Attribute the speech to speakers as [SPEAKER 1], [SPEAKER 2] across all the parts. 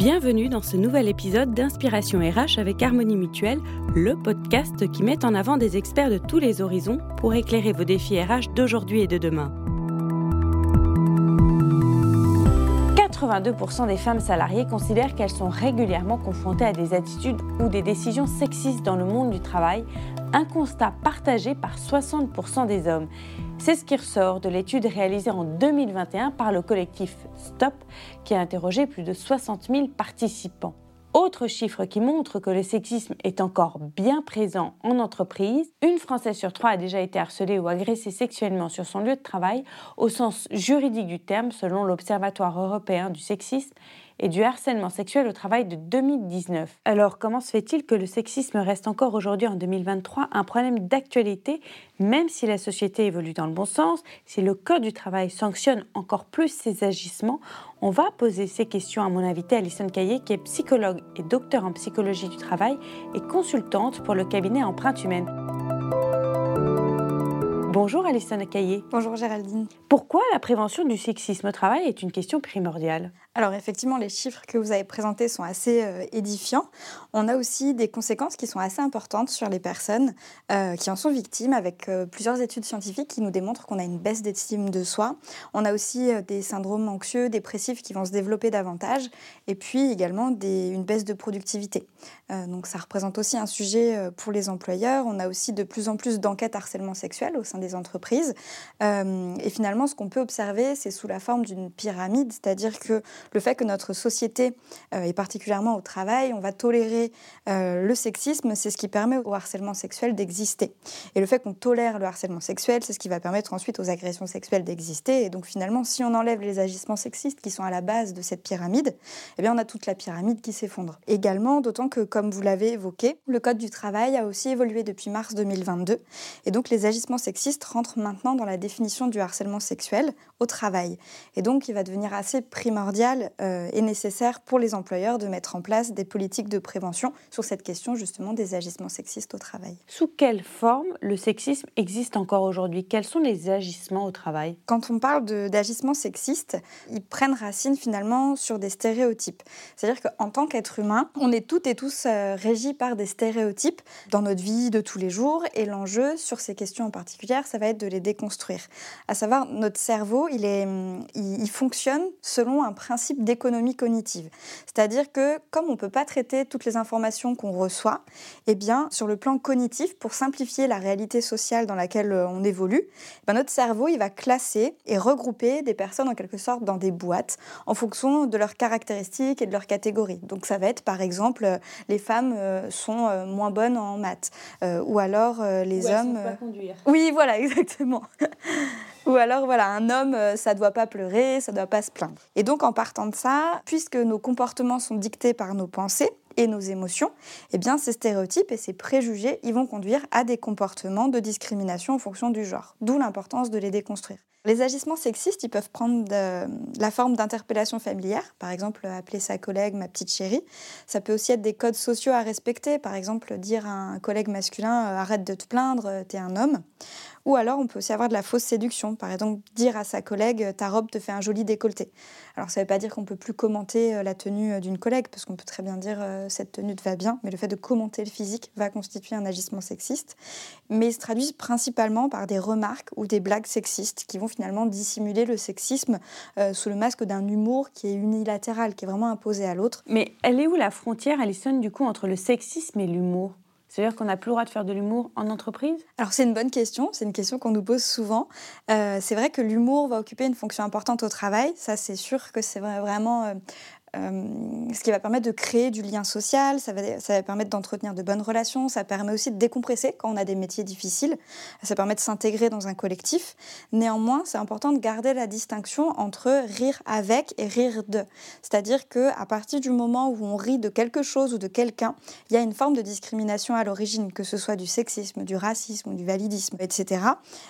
[SPEAKER 1] Bienvenue dans ce nouvel épisode d'Inspiration RH avec Harmonie Mutuelle, le podcast qui met en avant des experts de tous les horizons pour éclairer vos défis RH d'aujourd'hui et de demain. 82% des femmes salariées considèrent qu'elles sont régulièrement confrontées à des attitudes ou des décisions sexistes dans le monde du travail, un constat partagé par 60% des hommes. C'est ce qui ressort de l'étude réalisée en 2021 par le collectif STOP, qui a interrogé plus de 60 000 participants. Autre chiffre qui montre que le sexisme est encore bien présent en entreprise, une Française sur trois a déjà été harcelée ou agressée sexuellement sur son lieu de travail, au sens juridique du terme, selon l'Observatoire européen du sexisme et du harcèlement sexuel au travail de 2019. Alors comment se fait-il que le sexisme reste encore aujourd'hui en 2023 un problème d'actualité, même si la société évolue dans le bon sens, si le Code du travail sanctionne encore plus ces agissements? On va poser ces questions à mon invité Alison Caillé, qui est psychologue et docteur en psychologie du travail et consultante pour le cabinet Empreinte Humaine. Bonjour Alison Caillé.
[SPEAKER 2] Bonjour Géraldine.
[SPEAKER 1] Pourquoi la prévention du sexisme au travail est une question primordiale?
[SPEAKER 2] Alors effectivement, les chiffres que vous avez présentés sont assez euh, édifiants. On a aussi des conséquences qui sont assez importantes sur les personnes euh, qui en sont victimes, avec euh, plusieurs études scientifiques qui nous démontrent qu'on a une baisse d'estime de soi. On a aussi des syndromes anxieux, dépressifs qui vont se développer davantage, et puis également une baisse de productivité. donc ça représente aussi un sujet pour les employeurs. On a aussi de plus en plus d'enquêtes harcèlement sexuel au sein des entreprises. et finalement, ce qu'on peut observer, c'est sous la forme d'une pyramide, c'est-à-dire que le fait que notre société, euh, et particulièrement au travail, on va tolérer euh, le sexisme, c'est ce qui permet au harcèlement sexuel d'exister. Et le fait qu'on tolère le harcèlement sexuel, c'est ce qui va permettre ensuite aux agressions sexuelles d'exister. Et donc finalement, si on enlève les agissements sexistes qui sont à la base de cette pyramide, eh bien on a toute la pyramide qui s'effondre. Également, d'autant que, comme vous l'avez évoqué, le Code du travail a aussi évolué depuis mars 2022. Et donc les agissements sexistes rentrent maintenant dans la définition du harcèlement sexuel au travail. Et donc il va devenir assez primordial euh, est nécessaire pour les employeurs de mettre en place des politiques de prévention sur cette question justement des agissements sexistes au travail.
[SPEAKER 1] Sous quelle forme le sexisme existe encore aujourd'hui? Quels sont les agissements au travail?
[SPEAKER 2] Quand on parle d'agissements sexistes, ils prennent racine finalement sur des stéréotypes. C'est-à-dire qu'en tant qu'être humain, on est toutes et tous euh, régis par des stéréotypes dans notre vie de tous les jours et l'enjeu sur ces questions en particulier, ça va être de les déconstruire. À savoir, notre cerveau, il, est, il fonctionne selon un principe d'économie cognitive. C'est-à-dire que comme on ne peut pas traiter toutes les informations qu'on reçoit, eh bien, sur le plan cognitif, pour simplifier la réalité sociale dans laquelle euh, on évolue, eh ben, notre cerveau il va classer et regrouper des personnes en quelque sorte dans des boîtes en fonction de leurs caractéristiques et de leurs catégories. Donc ça va être par exemple euh, les femmes euh, sont moins bonnes en maths ou alors les hommes.
[SPEAKER 1] Pas conduire.
[SPEAKER 2] Oui, voilà, exactement. Ou alors, voilà, un homme, euh, ça ne doit pas pleurer, ça ne doit pas se plaindre. Et donc, en partant de ça, puisque nos comportements sont dictés par nos pensées, nos émotions, eh bien ces stéréotypes et ces préjugés, ils vont conduire à des comportements de discrimination en fonction du genre. D'où l'importance de les déconstruire. Les agissements sexistes, ils peuvent prendre la forme d'interpellation familière, par exemple appeler sa collègue ma petite chérie. Ça peut aussi être des codes sociaux à respecter, par exemple dire à un collègue masculin euh, arrête de te plaindre, euh, t'es un homme. Ou alors on peut aussi avoir de la fausse séduction, par exemple dire à sa collègue ta robe te fait un joli décolleté. Alors ça ne veut pas dire qu'on peut plus commenter euh, la tenue d'une collègue, parce qu'on peut très bien dire cette tenue te va bien, mais le fait de commenter le physique va constituer un agissement sexiste. Mais il se traduit principalement par des remarques ou des blagues sexistes qui vont finalement dissimuler le sexisme euh, sous le masque d'un humour qui est unilatéral, qui est vraiment imposé à l'autre.
[SPEAKER 1] Mais elle est où la frontière, Alison, du coup, entre le sexisme et l'humour c'est-à-dire qu'on n'a plus le droit de faire de l'humour en entreprise?
[SPEAKER 2] Alors c'est une bonne question, c'est une question qu'on nous pose souvent. Euh, c'est vrai que l'humour va occuper une fonction importante au travail, ça c'est sûr que c'est vraiment euh, ce qui va permettre de créer du lien social, ça va, ça va permettre d'entretenir de bonnes relations, ça permet aussi de décompresser quand on a des métiers difficiles, ça permet de s'intégrer dans un collectif. Néanmoins, c'est important de garder la distinction entre rire avec et rire de. C'est-à-dire que à partir du moment où on rit de quelque chose ou de quelqu'un, il y a une forme de discrimination à l'origine, que ce soit du sexisme, du racisme du validisme, etc.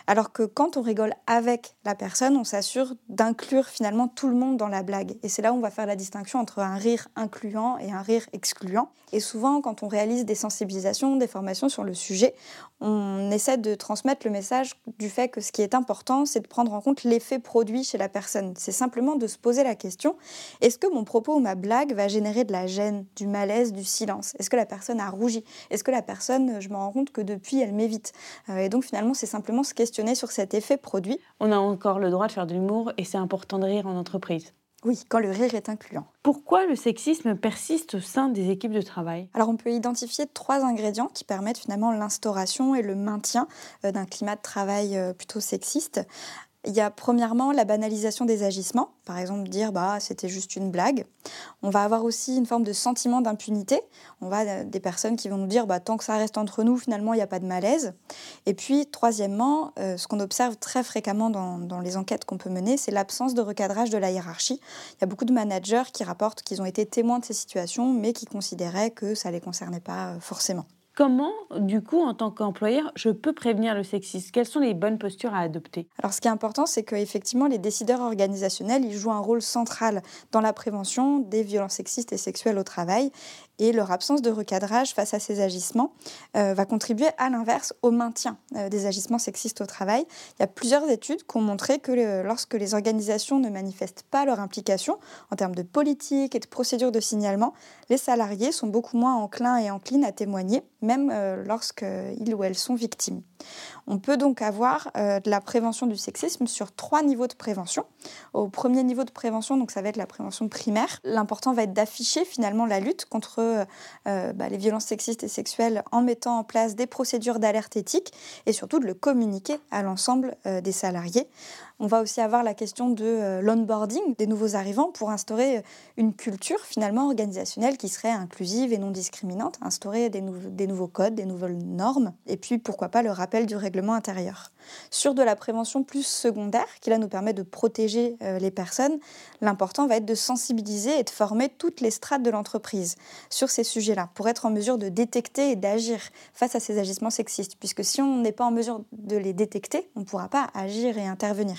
[SPEAKER 2] Alors que quand on rigole avec la personne, on s'assure d'inclure finalement tout le monde dans la blague. Et c'est là où on va faire la distinction entre un rire incluant et un rire excluant. Et souvent, quand on réalise des sensibilisations, des formations sur le sujet, on essaie de transmettre le message du fait que ce qui est important, c'est de prendre en compte l'effet produit chez la personne. C'est simplement de se poser la question, est-ce que mon propos ou ma blague va générer de la gêne, du malaise, du silence? Est-ce que la personne a rougi? Est-ce que la personne, je me rends compte que depuis, elle m'évite? Euh, Et donc finalement, c'est simplement se questionner sur cet effet produit.
[SPEAKER 1] On a encore le droit de faire de l'humour et c'est important de rire en entreprise.
[SPEAKER 2] Oui, quand le rire est incluant.
[SPEAKER 1] Pourquoi le sexisme persiste au sein des équipes de travail?
[SPEAKER 2] Alors on peut identifier trois ingrédients qui permettent finalement l'instauration et le maintien euh, d'un climat de travail euh, plutôt sexiste. Il y a premièrement la banalisation des agissements, par exemple dire bah c'était juste une blague. On va avoir aussi une forme de sentiment d'impunité. On va euh, des personnes qui vont nous dire bah tant que ça reste entre nous finalement il n'y a pas de malaise. Et puis troisièmement, euh, ce qu'on observe très fréquemment dans, dans les enquêtes qu'on peut mener, c'est l'absence de recadrage de la hiérarchie. Il y a beaucoup de managers qui rapportent qu'ils ont été témoins de ces situations, mais qui considéraient que ça les concernait pas euh, forcément.
[SPEAKER 1] Comment, du coup, en tant qu'employeur, je peux prévenir le sexisme Quelles sont les bonnes postures à adopter?
[SPEAKER 2] Alors, ce qui est important, c'est qu'effectivement, les décideurs organisationnels, ils jouent un rôle central dans la prévention des violences sexistes et sexuelles au travail et leur absence de recadrage face à ces agissements euh, va contribuer à l'inverse au maintien euh, des agissements sexistes au travail. Il y a plusieurs études qui ont montré que lorsque les organisations ne manifestent pas leur implication en termes de politique et de procédures de signalement, les salariés sont beaucoup moins enclins et enclines à témoigner, même euh, lorsqu'ils ou elles sont victimes. On peut donc avoir de la prévention du sexisme sur trois niveaux de prévention. Au premier niveau de prévention, donc ça va être la prévention primaire. L'important va être d'afficher finalement la lutte contre euh, bah, les violences sexistes et sexuelles en mettant en place des procédures d'alerte éthique et surtout de le communiquer à l'ensemble euh, des salariés. On va aussi avoir la question de euh, l'onboarding des nouveaux arrivants pour instaurer une culture finalement organisationnelle qui serait inclusive et non discriminante, instaurer des nouveaux codes, des nouvelles normes et puis pourquoi pas le rappel du règlement intérieur. Sur de la prévention plus secondaire qui là nous permet de protéger les personnes, l'important va être de sensibiliser et de former toutes les strates de l'entreprise sur ces sujets-là, pour être en mesure de détecter et d'agir face à ces agissements sexistes. Puisque si on n'est pas en mesure de les détecter, on ne pourra pas agir et intervenir.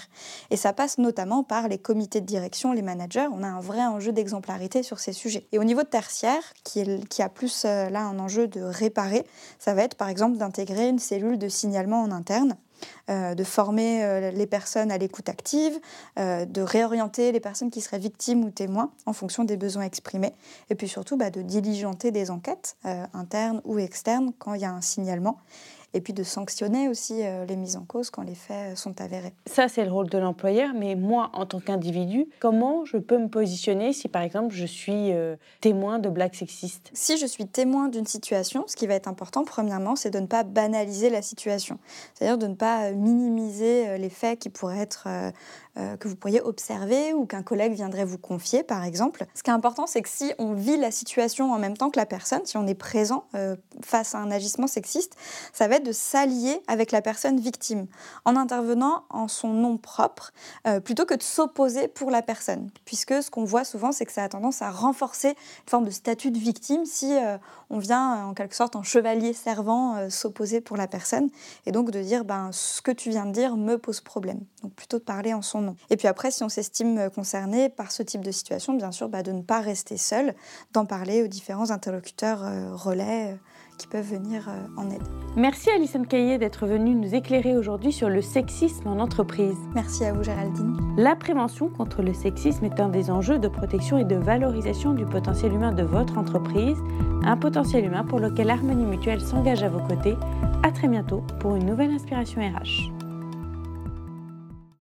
[SPEAKER 2] Et ça passe notamment par les comités de direction, les managers. On a un vrai enjeu d'exemplarité sur ces sujets. Et au niveau tertiaire, qui, a plus euh, là un enjeu de réparer, ça va être par exemple d'intégrer une cellule de signalement en interne euh, de former euh, les personnes à l'écoute active, euh, de réorienter les personnes qui seraient victimes ou témoins en fonction des besoins exprimés, et puis surtout bah, de diligenter des enquêtes internes ou externes quand il y a un signalement et puis de sanctionner aussi euh, les mises en cause quand les faits sont avérés.
[SPEAKER 1] Ça, c'est le rôle de l'employeur, mais moi, en tant qu'individu, comment je peux me positionner si, par exemple, je suis euh, témoin de blagues sexistes?
[SPEAKER 2] Si je suis témoin d'une situation, ce qui va être important, premièrement, c'est de ne pas banaliser la situation, c'est-à-dire de ne pas minimiser euh, les faits qui pourraient être euh, que vous pourriez observer ou qu'un collègue viendrait vous confier, par exemple. Ce qui est important, c'est que si on vit la situation en même temps que la personne, si on est présent euh, face à un agissement sexiste, ça va être de s'allier avec la personne victime en intervenant en son nom propre euh, plutôt que de s'opposer pour la personne. Puisque ce qu'on voit souvent, c'est que ça a tendance à renforcer une forme de statut de victime si on vient en quelque sorte en chevalier servant s'opposer pour la personne et donc de dire ben, ce que tu viens de dire me pose problème. Donc plutôt de parler en son et puis après, si on s'estime concerné par ce type de situation, bien sûr, bah, de ne pas rester seul, d'en parler aux différents interlocuteurs euh, relais euh, qui peuvent venir euh, en aide.
[SPEAKER 1] Merci Alison Caillé d'être venue nous éclairer aujourd'hui sur le sexisme en entreprise.
[SPEAKER 2] Merci à vous Géraldine.
[SPEAKER 1] La prévention contre le sexisme est un des enjeux de protection et de valorisation du potentiel humain de votre entreprise, un potentiel humain pour lequel Harmonie Mutuelle s'engage à vos côtés. À très bientôt pour une nouvelle inspiration RH.